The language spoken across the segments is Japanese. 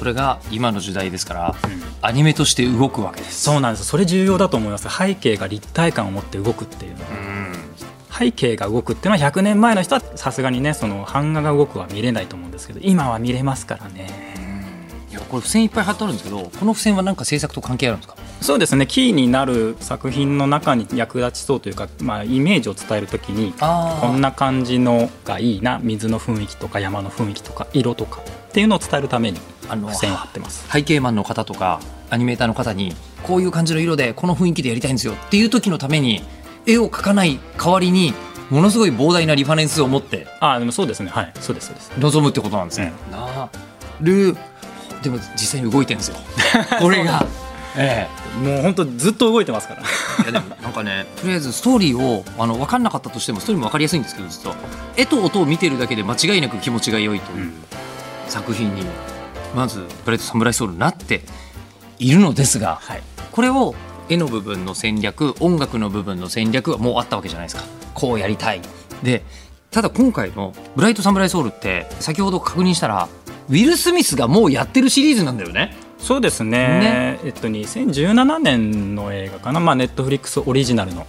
それが今の時代ですから、アニメとして動くわけです。そうなんです。それ重要だと思います。背景が立体感を持って動くっていうのは。うん。背景が動くっていうのは100年前の人はさすがにねその版画が動くは見れないと思うんですけど今は見れますからね。いやこれ付箋いっぱい貼ってあるんですけどこの付箋は何か制作と関係あるんですか？そうですね。キーになる作品の中に役立ちそうというか、まあ、イメージを伝えるときにあこんな感じのがいいな。水の雰囲気とか山の雰囲気とか色とかっていうのを伝えるためにあの付箋を貼ってます。背景マンの方とかアニメーターの方にこういう感じの色でこの雰囲気でやりたいんですよっていう時のために絵を描かない代わりにものすごい膨大なリファレンスを持ってああでもそうですね。はい。そうですそうです。臨むってことなんですね。なる。でも実際に動いてるんですよ。これが。えもう本当ずっと動いてますから。え、いやでもなんかねとりあえずストーリーをあの分かんなかったとしてもストーリーも分かりやすいんですけど実は絵と音を見てるだけで間違いなく気持ちが良いという作品にまず「ブライトサムライソウル」になっているのですがはい。これを絵の部分の戦略音楽の部分の戦略はもうあったわけじゃないですか。こうやりたい。でただ今回の「ブライトサムライソウル」って先ほど確認したらウィル・スミスがもうやってるシリーズなんだよね。そうですね。えっと2017年の映画かなまあネットフリックスオリジナルの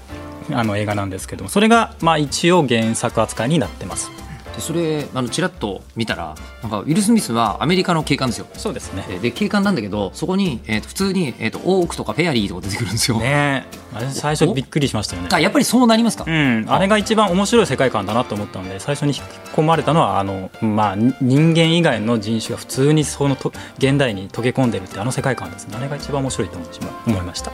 あの映画なんですけどもそれがまあ一応原作扱いになってますでそれあのちらっと見たらなんかウィル・スミスはアメリカの警官ですよ。そうですね。でで警官なんだけどそこに、えーと普通に、えー、とオークとかフェアリーとか出てくるんですよ、ね最初びっくりしましたよね。あやっぱりそうなりますか、うん、あ。れが一番面白い世界観だなと思ったので最初に引き込まれたのはあの、まあ、に人間以外の人種が普通にそのと現代に溶け込んでるってあの世界観ですね。あれが一番面白いと思い思いました。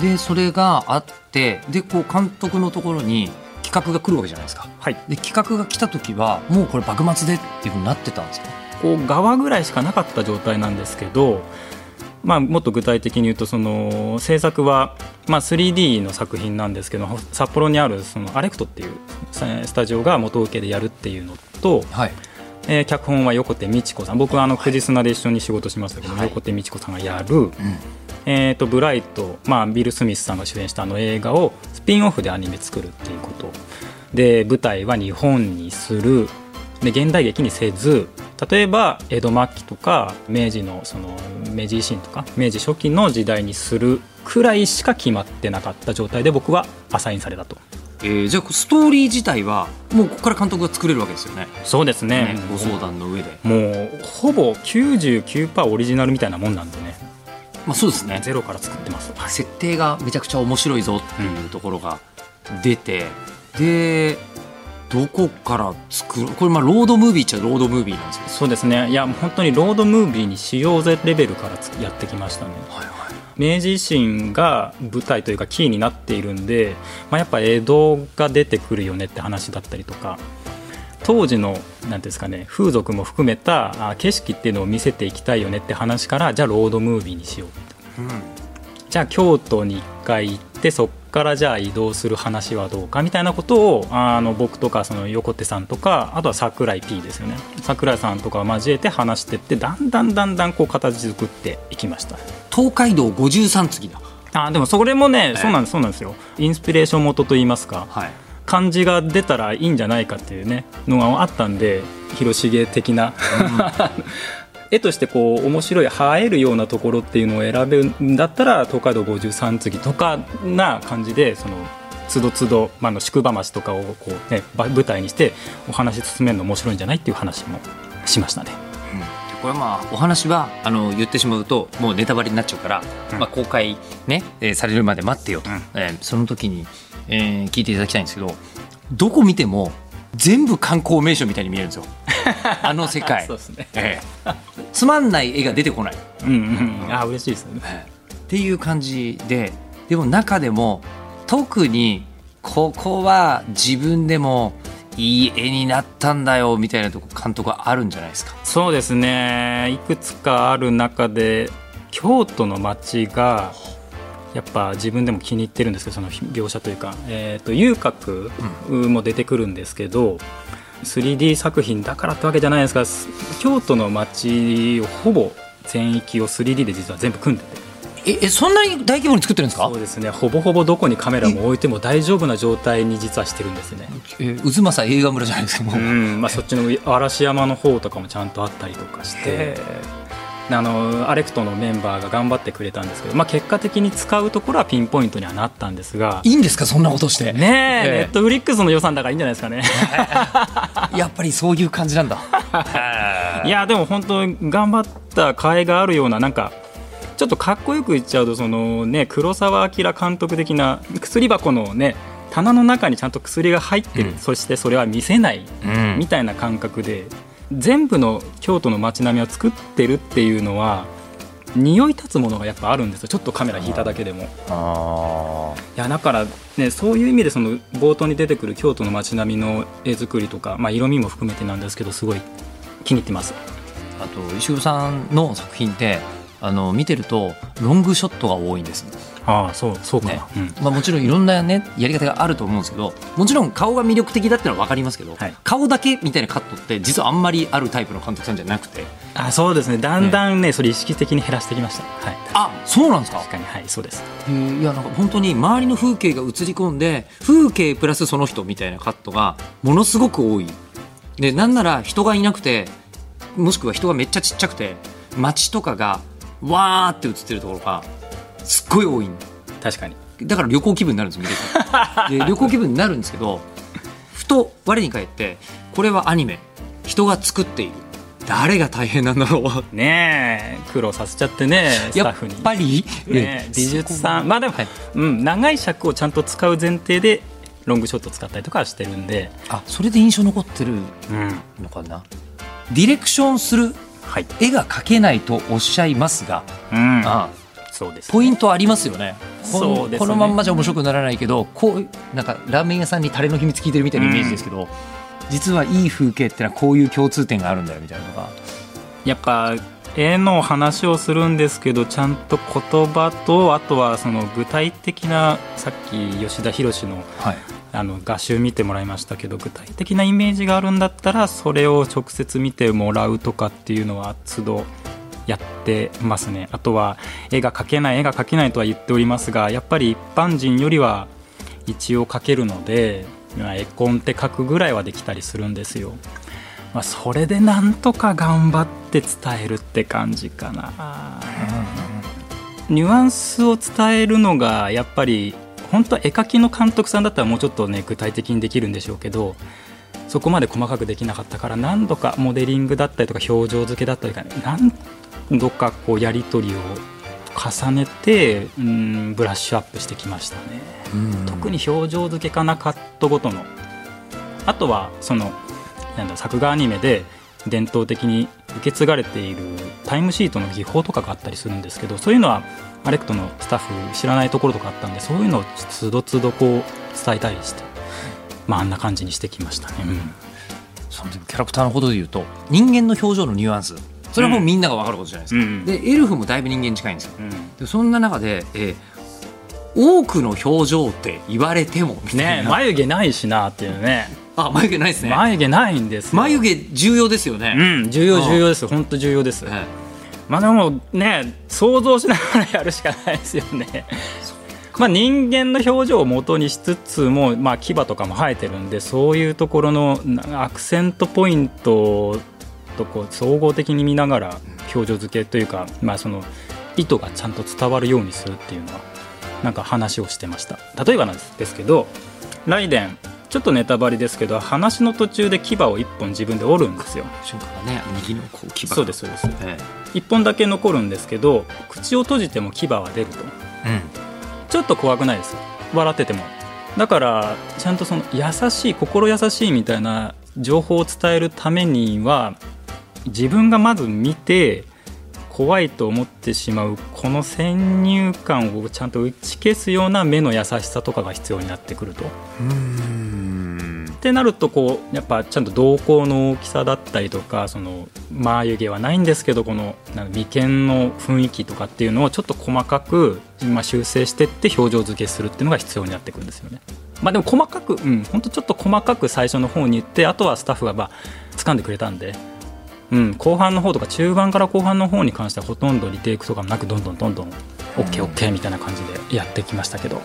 でそれがあってでこう監督のところに企画が来るわけじゃないですか。はい。で企画が来た時はもうこれ幕末でっていうふうになってたんですかこう側ぐらいしかなかった状態なんですけど、まあ、もっと具体的に言うとその制作は、まあ、3D の作品なんですけど札幌にあるそのアレクトっていうスタジオが元請けでやるっていうのと、はい。えー脚本は横手美智子さん。僕はあの久慈砂で一緒に仕事しましたけど、はい。横手美智子さんがやる、えー、とブライト、まあ、ビル・スミスさんが主演したあの映画をスピンオフでアニメ作るっていうこと。で舞台は日本にする。で現代劇にせず例えば江戸末期とか明治のその明治維新とか明治初期の時代にするくらいしか決まってなかった状態で僕はアサインされたと。えーじゃあストーリー自体はもうここから監督が作れるわけですよね。そうですね。ねご相談の上で。もうほぼ99%オリジナルみたいなもんなんでねまあそうですね。ゼロから作ってます、はい。設定がめちゃくちゃ面白いぞっていうところが出て、でどこから作るこれまあロードムービーっちゃロードムービーなんですよそうですね。いや本当にロードムービーにしようぜレベルからつやってきましたね。はいはい。明治維新が舞台というかキーになっているんで、まあ、やっぱ江戸が出てくるよねって話だったりとか当時のなんていうんですかね風俗も含めたあ景色っていうのを見せていきたいよねって話からじゃあロードムービーにしようじゃあ京都に1回行ってそっからじゃあ移動する話はどうかみたいなことをあの僕とかその横手さんとかあとは桜井 P ですよね。桜井さんとかを交えて話してってだんだんだんだんこう形作っていきました。東海道53次だ。あでもそれもね、え。そうなんですそうなんですよ。インスピレーション元といいますか。はい漢字が出たらいいんじゃないかっていうねのがあったんで広重的な、絵としてこう面白い映えるようなところっていうのを選べるんだったら東海道53次とかな感じでそのつどつど、まあ、あの宿場町とかをこう、ね、ば舞台にしてお話進めるの面白いんじゃないっていう話もしましたね。うん。でこれはまあお話はあの言ってしまうともうネタバレになっちゃうから、うん。まあ、公開、ねえーされるまで待ってよと、うん。えーその時に、えー聞いていただきたいんですけどどこ見ても全部観光名所みたいに見えるんですよ。あの世界。そうですね。ええ。つまんない絵が出てこない。うんうん、あ嬉しいですね。っていう感じででも中でも特にここは自分でもいい絵になったんだよみたいなとこ監督はあるんじゃないですか？そうですね。いくつかある中で京都の街がやっぱ自分でも気に入ってるんですけどその描写というか、えーと、遊郭も出てくるんですけど、3D 作品だからってわけじゃないですが京都の街をほぼ全域を 3D で実は全部組んでて。えそんなに大規模に作ってるんですか？そうですね。ほぼほぼどこにカメラも置いても大丈夫な状態に実はしてるんですね。え渦政映画村じゃないですかもう、うん。まあ、そっちの嵐山の方とかもちゃんとあったりとかしてあのアレクトのメンバーが頑張ってくれたんですけど、まあ、結果的に使うところはピンポイントにはなったんですがいいんですかそんなことして。ねえ、ネットフリックスの予算だからいいんじゃないですかね。やっぱりそういう感じなんだ。いやでも本当頑張った甲斐があるようななんかちょっとかっこよく言っちゃうとその、ね、黒澤明監督的な薬箱の、ね、棚の中にちゃんと薬が入ってる、うん、そしてそれは見せない、みたいな感覚で全部の京都の街並みを作ってるっていうのは匂い立つものがやっぱあるんですよ。ちょっとカメラ引いただけでも。いやだからねそういう意味でその冒頭に出てくる京都の街並みの絵作りとか、まあ、色味も含めてなんですけどすごい気に入ってます。あと石尾さんの作品ってあの見てるとロングショットが多いんです、ああそうそうかね、うん、まあ、もちろんいろんな、ね、やり方があると思うんですけどもちろん顔が魅力的だってのは分かりますけど、はい、顔だけみたいなカットって実はあんまりあるタイプの監督さんじゃなくて。あそうですね。だんだんね、ね、それ意識的に減らしてきました、はい、あそうなんですか？確かに。はいそうです。いやなんか本当に周りの風景が映り込んで風景プラスその人みたいなカットがものすごく多い。でなんなら人がいなくてもしくは人がめっちゃちっちゃくて街とかがわーって映ってるところがすっごい多い。確かに。だから旅行気分になるんです見てて。で旅行気分になるんですけどふと我に返ってこれはアニメ。人が作っている。誰が大変なんだろう。ねえ。苦労させちゃってねスタッフに。やっぱり、ね、美術さん。まあでも、はい、うん、長い尺をちゃんと使う前提でロングショット使ったりとかしてるんで。あそれで印象残ってるのかな、うん、ディレクションするはい、絵が描けないとおっしゃいますが、うん、あそうです、ね、ポイントありますよね。そうです、ね、このまんまじゃ面白くならないけどこうなんかラーメン屋さんにタレの秘密聞いてるみたいなイメージですけど、うん、実はいい風景ってのはこういう共通点があるんだよみたいなのが。やっぱ絵の話をするんですけどちゃんと言葉とあとはその具体的なさっき吉田博のあの画集見てもらいましたけど具体的なイメージがあるんだったらそれを直接見てもらうとかっていうのは都度やってますね。あとは絵が描けない絵が描けないとは言っておりますがやっぱり一般人よりは一応描けるので絵コンテ描くぐらいはできたりするんですよ、まあ、それでなんとか頑張って伝えるって感じかな、ニュアンスを伝えるのがやっぱり本当は絵描きの監督さんだったらもうちょっとね具体的にできるんでしょうけどそこまで細かくできなかったから何度かモデリングだったりとか表情付けだったりとか、ね、何度かこうやり取りを重ねてうんブラッシュアップしてきましたね、特に表情付けかなカットごとの。あとはそのなんだ作画アニメで伝統的に受け継がれているタイムシートの技法とかがあったりするんですけどそういうのはアレクトのスタッフ知らないところとかあったんでそういうのをつどつどこう伝えたりして、まあ、あんな感じにしてきましたね、うん、そのキャラクターのことで言うと人間の表情のニュアンスそれはもうみんなが分かることじゃないですか、うん、でエルフもだいぶ人間近いんですよ、うん、でそんな中で、えー、多くの表情って言われてもみたいな、ね、眉毛ないしなっていうね。あ眉毛ないですね。眉毛ないんです眉毛重要ですよね。うん重要重要です。本当重要です、はいまあでもね想像しながらやるしかないですよね。まあ、人間の表情を元にしつつも、まあ、牙とかも生えてるんでそういうところのアクセントポイントとこう総合的に見ながら表情付けというか、まあ、その意図がちゃんと伝わるようにするっていうのはなんか話をしてました。例えばなんですけどライデンちょっとネタバレですけど話の途中で牙を1本自分で折るんですよ。瞬間ね右のこう牙そうですそうです、ええ、1本だけ残るんですけど口を閉じても牙は出ると、うん、ちょっと怖くないです。笑ってても。だからちゃんとその優しい心優しいみたいな情報を伝えるためには自分がまず見て怖いと思ってしまうこの先入観をちゃんと打ち消すような目の優しさとかが必要になってくると。うんってなるとこうやっぱちゃんと瞳孔の大きさだったりとかその眉毛はないんですけどこの眉間の雰囲気とかっていうのをちょっと細かく今修正してって表情付けするっていうのが必要になってくるんですよね。まあ、でも細かく、うん、ほんとちょっと細かく最初の方に言ってあとはスタッフがまあ掴んでくれたんで、うん、後半の方とか中盤から後半の方に関してはほとんどリテイクとかもなくどんどんどんどん OKOK みたいな感じでやってきましたけど、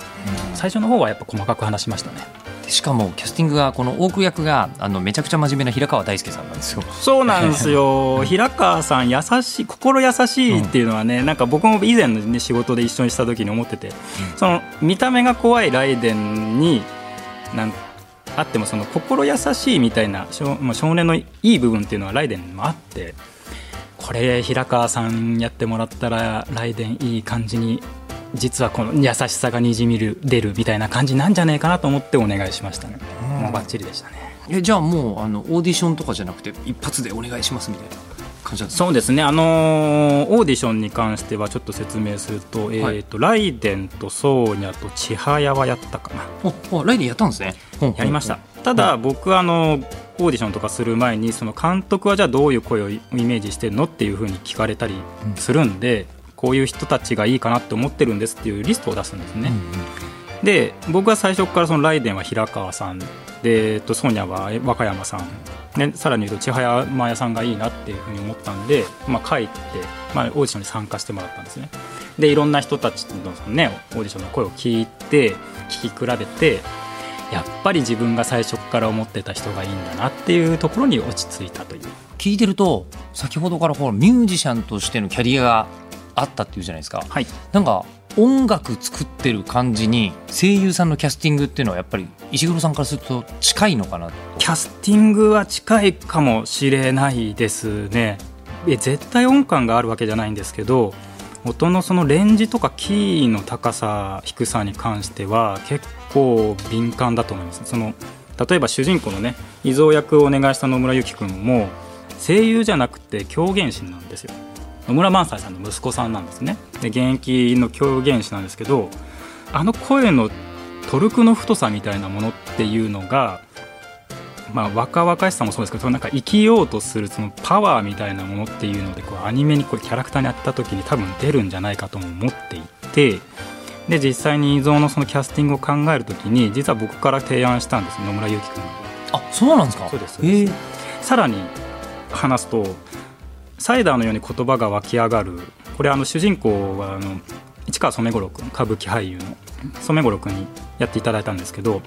最初の方はやっぱ細かく話しましたね。しかもキャスティングがこの多く役があのめちゃくちゃ真面目な平川大輔さんなんですよ。そうなんですよ。平川さん優しい心優しいっていうのはね、うん、なんか僕も以前の、ね、仕事で一緒にした時に思ってて、うん、その見た目が怖いライデンになんあってもその心優しいみたいな少少年のいい部分っていうのはライデンにもあってこれ平川さんやってもらったらライデンいい感じに実はこの優しさがにじみる出るみたいな感じなんじゃないかなと思ってお願いしましたね、もうバッチリでしたね。えじゃあもうあのオーディションとかじゃなくて一発でお願いしますみたいな感じなんですか？そうですね。あのー、オーディションに関してはちょっと説明すると,、えーと、ライデンとソーニャと千早はやったかな。おライデンやったんですね。やりました。ただ僕あのオーディションとかする前にその監督はじゃあどういう声をイメージしてるのっていうふうに聞かれたりするんで、こういう人たちがいいかなって思ってるんですっていうリストを出すんですね。うんうん、で僕は最初からそのライデンは平川さんで、えっと、ソニャは和歌山さんでさらに言うと千早間屋さんがいいなっていうふうに思ったんで、まあ、帰って、まあ、オーディションに参加してもらったんですね。でいろんな人たちの、ね、オーディションの声を聞いて聞き比べてやっぱり自分が最初から思ってた人がいいんだなっていうところに落ち着いたという。聞いてると先ほどからほらミュージシャンとしてのキャリアがあったっていうじゃないですか、はい、なんか音楽作ってる感じに声優さんのキャスティングっていうのはやっぱり石黒さんからすると近いのかなキャスティングは近いかもしれないですね。え絶対音感があるわけじゃないんですけど音のそのレンジとかキーの高さ低さに関しては結構敏感だと思います。その例えば主人公のね伊蔵役をお願いした野村由紀君も声優じゃなくて狂言師なんですよ。野村萬斎さんの息子さんなんですね。で現役の狂言師なんですけどあの声のトルクの太さみたいなものっていうのがまあ、若々しさもそうですけどなんか生きようとするそのパワーみたいなものっていうのでこうアニメにこれキャラクターに当った時に多分出るんじゃないかとも思っていてで実際に伊蔵のそのキャスティングを考える時に実は僕から提案したんです野村祐樹君あそうなんですか。そうですそうです。さらに話すとサイダーのように言葉が湧き上がる。これあの主人公はあの市川染五郎君歌舞伎俳優の染五郎君にやっていただいたんですけど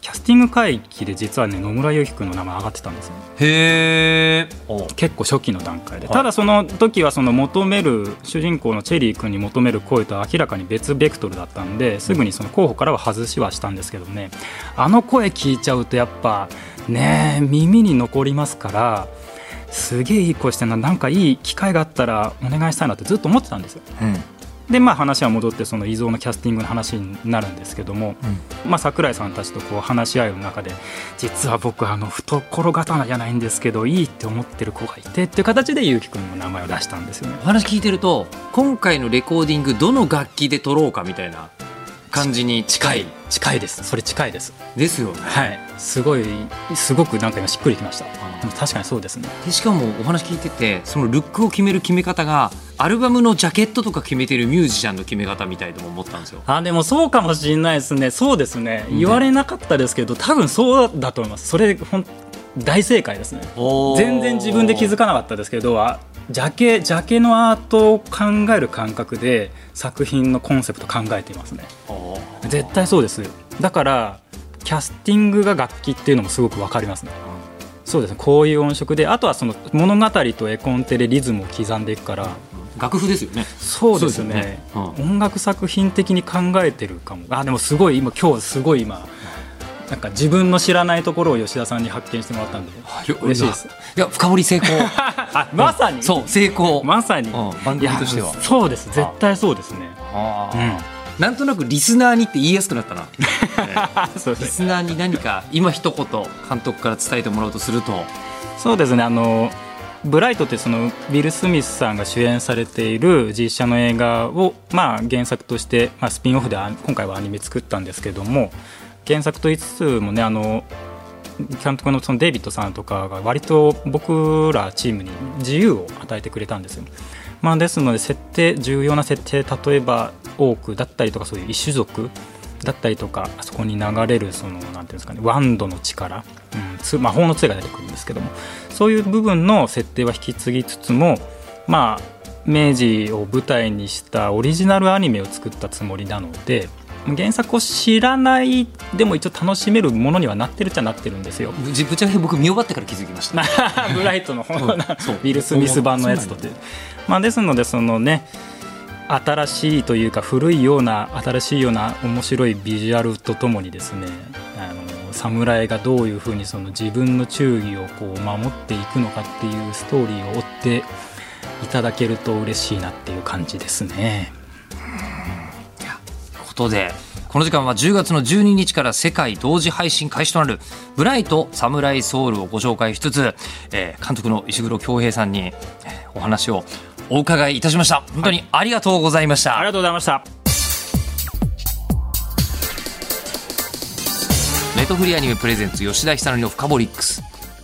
キャスティング会議で実はね野村祐希君の名前上がってたんですよ、へえ結構初期の段階で、はい、ただその時はその求める主人公のチェリー君に求める声と明らかに別ベクトルだったんですぐにその候補からは外しはしたんですけどね。あの声聞いちゃうとやっぱね耳に残りますからすげえいい声してんななんかいい機会があったらお願いしたいなってずっと思ってたんですよ。うん。でまあ話は戻ってその遺蔵のキャスティングの話になるんですけども、うん、まあ、桜井さんたちとこう話し合う中で実は僕あの懐刀じゃないんですけどいいって思ってる子がいてっていう形で結城くんの名前を出したんですよね。お話聞いてると今回のレコーディングどの楽器で撮ろうかみたいな感じに近い。近いです。それ近いです。ですよね。はい。すごいすごくなんか今しっくりきました。確かにそうですね。でしかもお話聞いててそのルックを決める決め方がアルバムのジャケットとか決めてるミュージシャンの決め方みたいとも思ったんですよ。あでもそうかもしれないですね。そうですね。言われなかったですけど、多分そうだと思います。それほん大正解ですね。全然自分で気づかなかったですけどジャケジャケのアートを考える感覚で作品のコンセプト考えていますね。絶対そうです。だからキャスティングが楽器っていうのもすごく分かりますね、うん、そうですね。こういう音色であとはその物語と絵コンテでリズムを刻んでいくから、楽譜ですよね。そうですね、ね。うん、音楽作品的に考えてるかも。あでもすごい今今日すごい今なんか自分の知らないところを吉田さんに発見してもらったんで。嬉しいです。いや深掘り 成功。まさに、そう成功。まさに、番組としては。そうです。絶対そうですね。なんとなくリスナーにって言いやすくなったな、リスナーに何か今一言監督から伝えてもらうとすると。そうですね。あのブライトってそのウィル・スミスさんが主演されている実写の映画を、まあ、原作として、まあ、スピンオフで今回はアニメ作ったんですけども原作と言いつつもねあの監督のそのデイビッドさんとかが割と僕らチームに自由を与えてくれたんですよ。まあ、ですので設定重要な設定例えば多くだったりとかそういう異種族だったりとかあそこに流れるそのなんていうんですかねワンドの力、うん、つ魔法の杖が出てくるんですけどもそういう部分の設定は引き継ぎつつもまあ明治を舞台にしたオリジナルアニメを作ったつもりなので原作を知らないでも一応楽しめるものにはなってるっちゃなってるんですよ。ぶちゃけ僕見終わってから気づきましたブライトのウィル・スミス版のやつとて。まあ、ですのでそのね新しいというか古いような新しいような面白いビジュアルとともにですねあの侍がどういうふうにその自分の忠義をこう守っていくのかっていうストーリーを追っていただけると嬉しいなっていう感じですね。ことでこの時間は10月の12日から世界同時配信開始となる「ブライトサムライソウル」をご紹介しつつ、えー、監督の石黒恭平さんにお話をお伺いいたしました。本当にありがとうございました、はい、ありがとうございました。ネットフリーアニメプレゼンツ吉田久典のフカボリックス